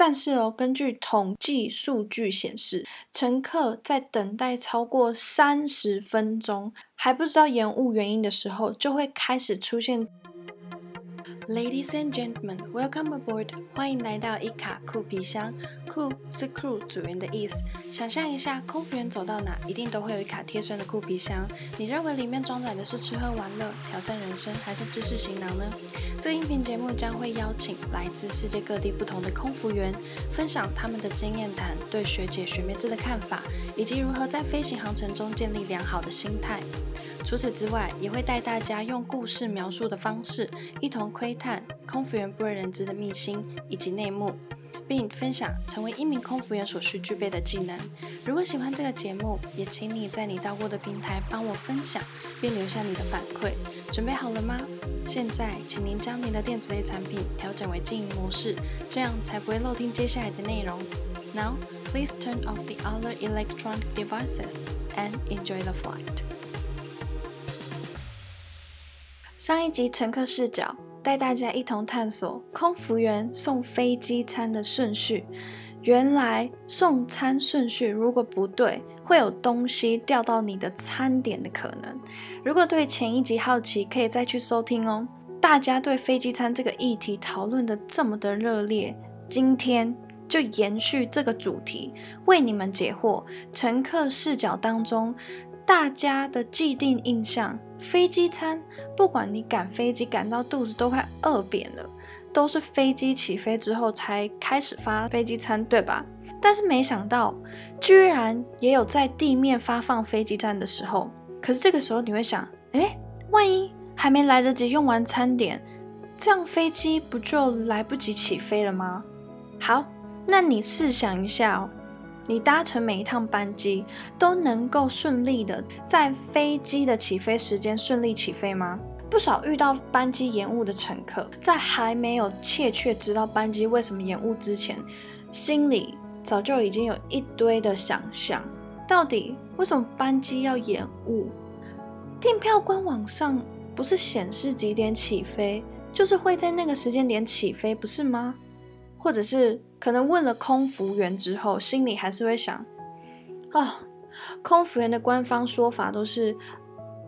但是哦，根据统计数据显示，乘客在等待超过三十分钟还不知道延误原因的时候，就会开始出现。Ladies and gentlemen, welcome aboard！欢迎来到一卡酷皮箱。酷是 crew 组员的意思。想象一下，空服员走到哪，一定都会有一卡贴身的酷皮箱。你认为里面装载的是吃喝玩乐、挑战人生，还是知识行囊呢？这个音频节目将会邀请来自世界各地不同的空服员，分享他们的经验谈、对学姐学妹制的看法，以及如何在飞行航程中建立良好的心态。除此之外，也会带大家用故事描述的方式，一同窥探空服员不为人知的秘辛以及内幕，并分享成为一名空服员所需具备的技能。如果喜欢这个节目，也请你在你到过的平台帮我分享，并留下你的反馈。准备好了吗？现在，请您将您的电子类产品调整为静音模式，这样才不会漏听接下来的内容。Now, please turn off the other electronic devices and enjoy the flight. 上一集乘客视角带大家一同探索空服员送飞机餐的顺序。原来送餐顺序如果不对，会有东西掉到你的餐点的可能。如果对前一集好奇，可以再去收听哦。大家对飞机餐这个议题讨论的这么的热烈，今天就延续这个主题，为你们解惑。乘客视角当中。大家的既定印象，飞机餐，不管你赶飞机赶到肚子都快饿扁了，都是飞机起飞之后才开始发飞机餐，对吧？但是没想到，居然也有在地面发放飞机餐的时候。可是这个时候你会想，哎，万一还没来得及用完餐点，这样飞机不就来不及起飞了吗？好，那你试想一下哦。你搭乘每一趟班机都能够顺利的在飞机的起飞时间顺利起飞吗？不少遇到班机延误的乘客，在还没有确切知道班机为什么延误之前，心里早就已经有一堆的想象。到底为什么班机要延误？订票官网上不是显示几点起飞，就是会在那个时间点起飞，不是吗？或者是？可能问了空服员之后，心里还是会想：啊，空服员的官方说法都是，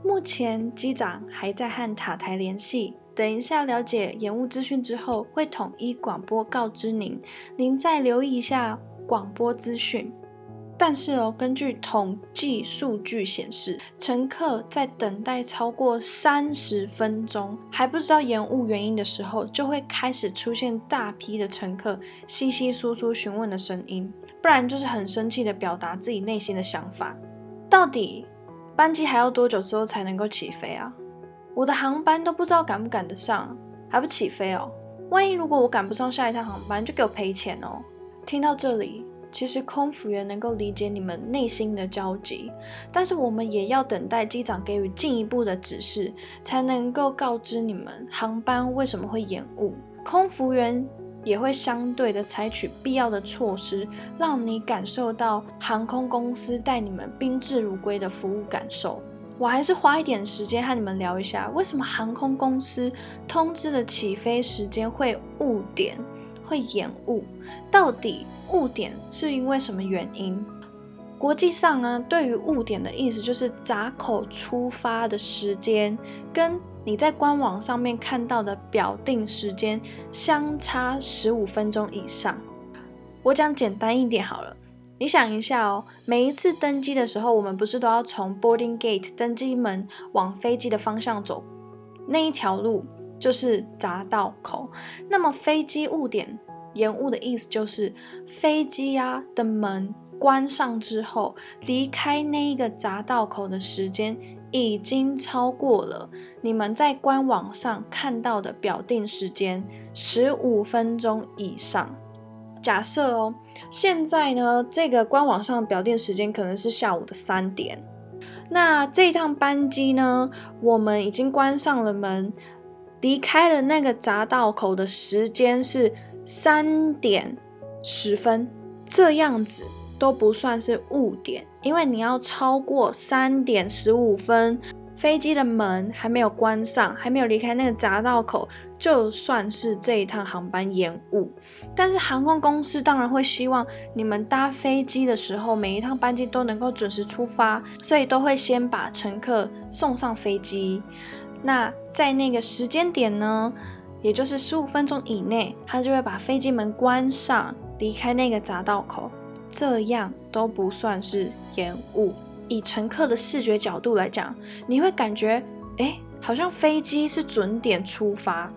目前机长还在和塔台联系，等一下了解延误资讯之后，会统一广播告知您，您再留意一下广播资讯。但是哦，根据统计数据显示，乘客在等待超过三十分钟还不知道延误原因的时候，就会开始出现大批的乘客稀稀疏疏询问的声音，不然就是很生气的表达自己内心的想法。到底班机还要多久之后才能够起飞啊？我的航班都不知道赶不赶得上，还不起飞哦？万一如果我赶不上下一趟航班，就给我赔钱哦！听到这里。其实空服员能够理解你们内心的焦急，但是我们也要等待机长给予进一步的指示，才能够告知你们航班为什么会延误。空服员也会相对的采取必要的措施，让你感受到航空公司待你们宾至如归的服务感受。我还是花一点时间和你们聊一下，为什么航空公司通知的起飞时间会误点。会延误，到底误点是因为什么原因？国际上呢，对于误点的意思就是闸口出发的时间跟你在官网上面看到的表定时间相差十五分钟以上。我讲简单一点好了，你想一下哦，每一次登机的时候，我们不是都要从 boarding gate 登机门往飞机的方向走那一条路？就是匝道口，那么飞机误点延误的意思就是飞机呀的门关上之后，离开那一个匝道口的时间已经超过了你们在官网上看到的表定时间十五分钟以上。假设哦，现在呢这个官网上表定时间可能是下午的三点，那这趟班机呢，我们已经关上了门。离开了那个匝道口的时间是三点十分，这样子都不算是误点，因为你要超过三点十五分，飞机的门还没有关上，还没有离开那个匝道口，就算是这一趟航班延误，但是航空公司当然会希望你们搭飞机的时候，每一趟班机都能够准时出发，所以都会先把乘客送上飞机。那在那个时间点呢，也就是十五分钟以内，他就会把飞机门关上，离开那个匝道口，这样都不算是延误。以乘客的视觉角度来讲，你会感觉，哎。好像飞机是准点出发，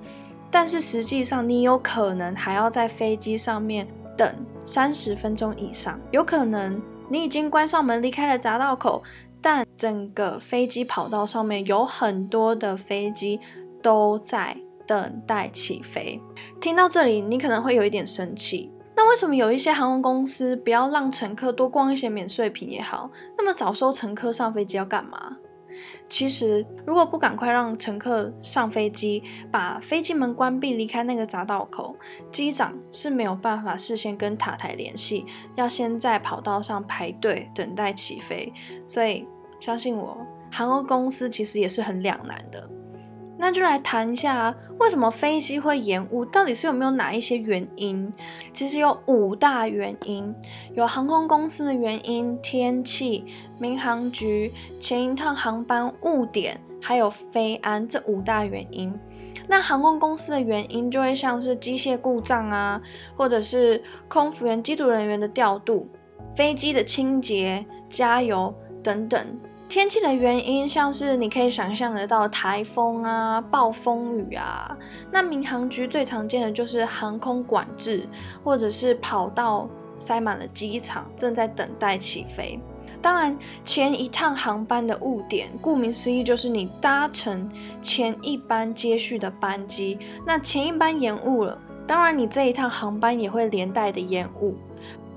但是实际上你有可能还要在飞机上面等三十分钟以上。有可能你已经关上门离开了匝道口，但整个飞机跑道上面有很多的飞机都在等待起飞。听到这里，你可能会有一点生气。那为什么有一些航空公司不要让乘客多逛一些免税品也好，那么早收乘客上飞机要干嘛？其实，如果不赶快让乘客上飞机，把飞机门关闭，离开那个匝道口，机长是没有办法事先跟塔台联系，要先在跑道上排队等待起飞。所以，相信我，航空公司其实也是很两难的。那就来谈一下，为什么飞机会延误？到底是有没有哪一些原因？其实有五大原因，有航空公司的原因、天气、民航局、前一趟航班误点，还有飞安这五大原因。那航空公司的原因就会像是机械故障啊，或者是空服员、机组人员的调度、飞机的清洁、加油等等。天气的原因，像是你可以想象得到台风啊、暴风雨啊。那民航局最常见的就是航空管制，或者是跑道塞满了机场，正在等待起飞。当然，前一趟航班的误点，顾名思义就是你搭乘前一班接续的班机，那前一班延误了，当然你这一趟航班也会连带的延误。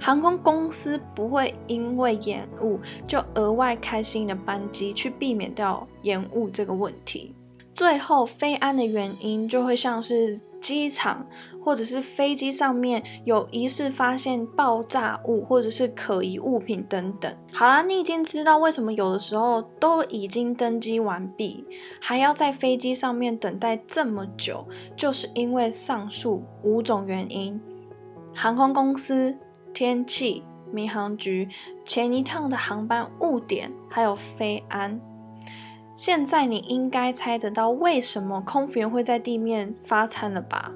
航空公司不会因为延误就额外开新的班机去避免掉延误这个问题。最后飞安的原因就会像是机场或者是飞机上面有疑似发现爆炸物或者是可疑物品等等。好啦，你已经知道为什么有的时候都已经登机完毕，还要在飞机上面等待这么久，就是因为上述五种原因，航空公司。天气、民航局前一趟的航班误点，还有飞安。现在你应该猜得到为什么空服员会在地面发餐了吧？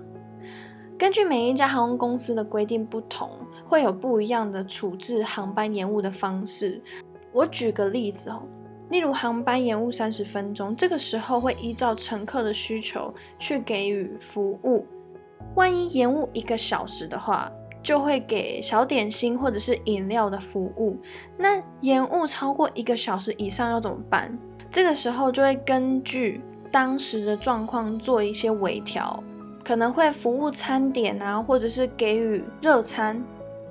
根据每一家航空公司的规定不同，会有不一样的处置航班延误的方式。我举个例子哦，例如航班延误三十分钟，这个时候会依照乘客的需求去给予服务。万一延误一个小时的话，就会给小点心或者是饮料的服务。那延误超过一个小时以上要怎么办？这个时候就会根据当时的状况做一些微调，可能会服务餐点啊，或者是给予热餐，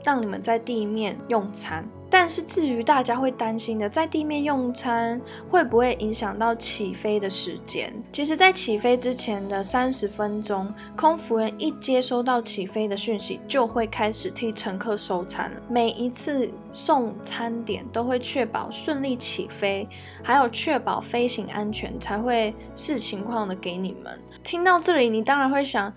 让你们在地面用餐。但是至于大家会担心的，在地面用餐会不会影响到起飞的时间？其实，在起飞之前的三十分钟，空服员一接收到起飞的讯息，就会开始替乘客收餐了。每一次送餐点都会确保顺利起飞，还有确保飞行安全，才会视情况的给你们。听到这里，你当然会想。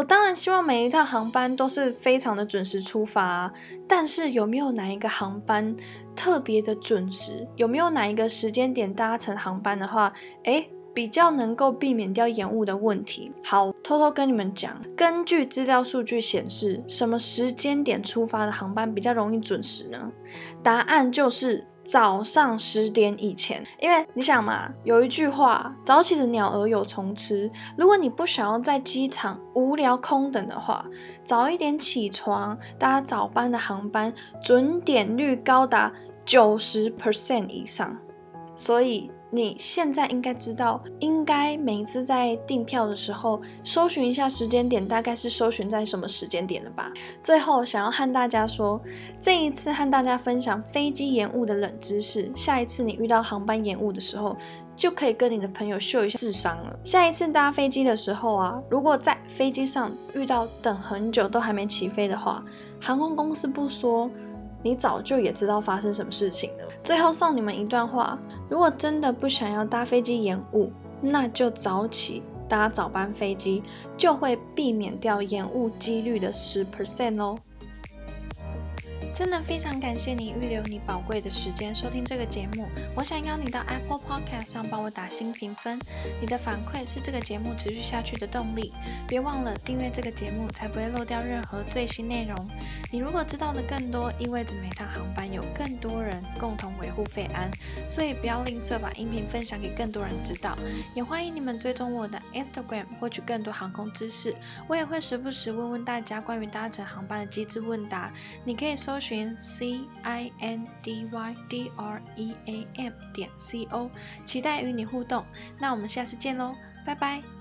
我当然希望每一趟航班都是非常的准时出发，啊但是有没有哪一个航班特别的准时？有没有哪一个时间点搭乘航班的话，诶，比较能够避免掉延误的问题？好，偷偷跟你们讲，根据资料数据显示，什么时间点出发的航班比较容易准时呢？答案就是。早上十点以前，因为你想嘛，有一句话，早起的鸟儿有虫吃。如果你不想要在机场无聊空等的话，早一点起床搭早班的航班，准点率高达九十 percent 以上。所以。你现在应该知道，应该每一次在订票的时候，搜寻一下时间点，大概是搜寻在什么时间点了吧？最后想要和大家说，这一次和大家分享飞机延误的冷知识，下一次你遇到航班延误的时候，就可以跟你的朋友秀一下智商了。下一次搭飞机的时候啊，如果在飞机上遇到等很久都还没起飞的话，航空公司不说。你早就也知道发生什么事情了。最后送你们一段话：如果真的不想要搭飞机延误，那就早起搭早班飞机，就会避免掉延误几率的十 percent 哦。真的非常感谢你预留你宝贵的时间收听这个节目。我想邀你到 Apple Podcast 上帮我打新评分，你的反馈是这个节目持续下去的动力。别忘了订阅这个节目，才不会漏掉任何最新内容。你如果知道的更多，意味着每趟航班有更多人共同维护费安，所以不要吝啬把音频分享给更多人知道。也欢迎你们追踪我的 Instagram 获取更多航空知识。我也会时不时问问大家关于搭乘航班的机智问答，你可以搜。C i n d y d r e a m 点 c o，期待与你互动。那我们下次见喽，拜拜。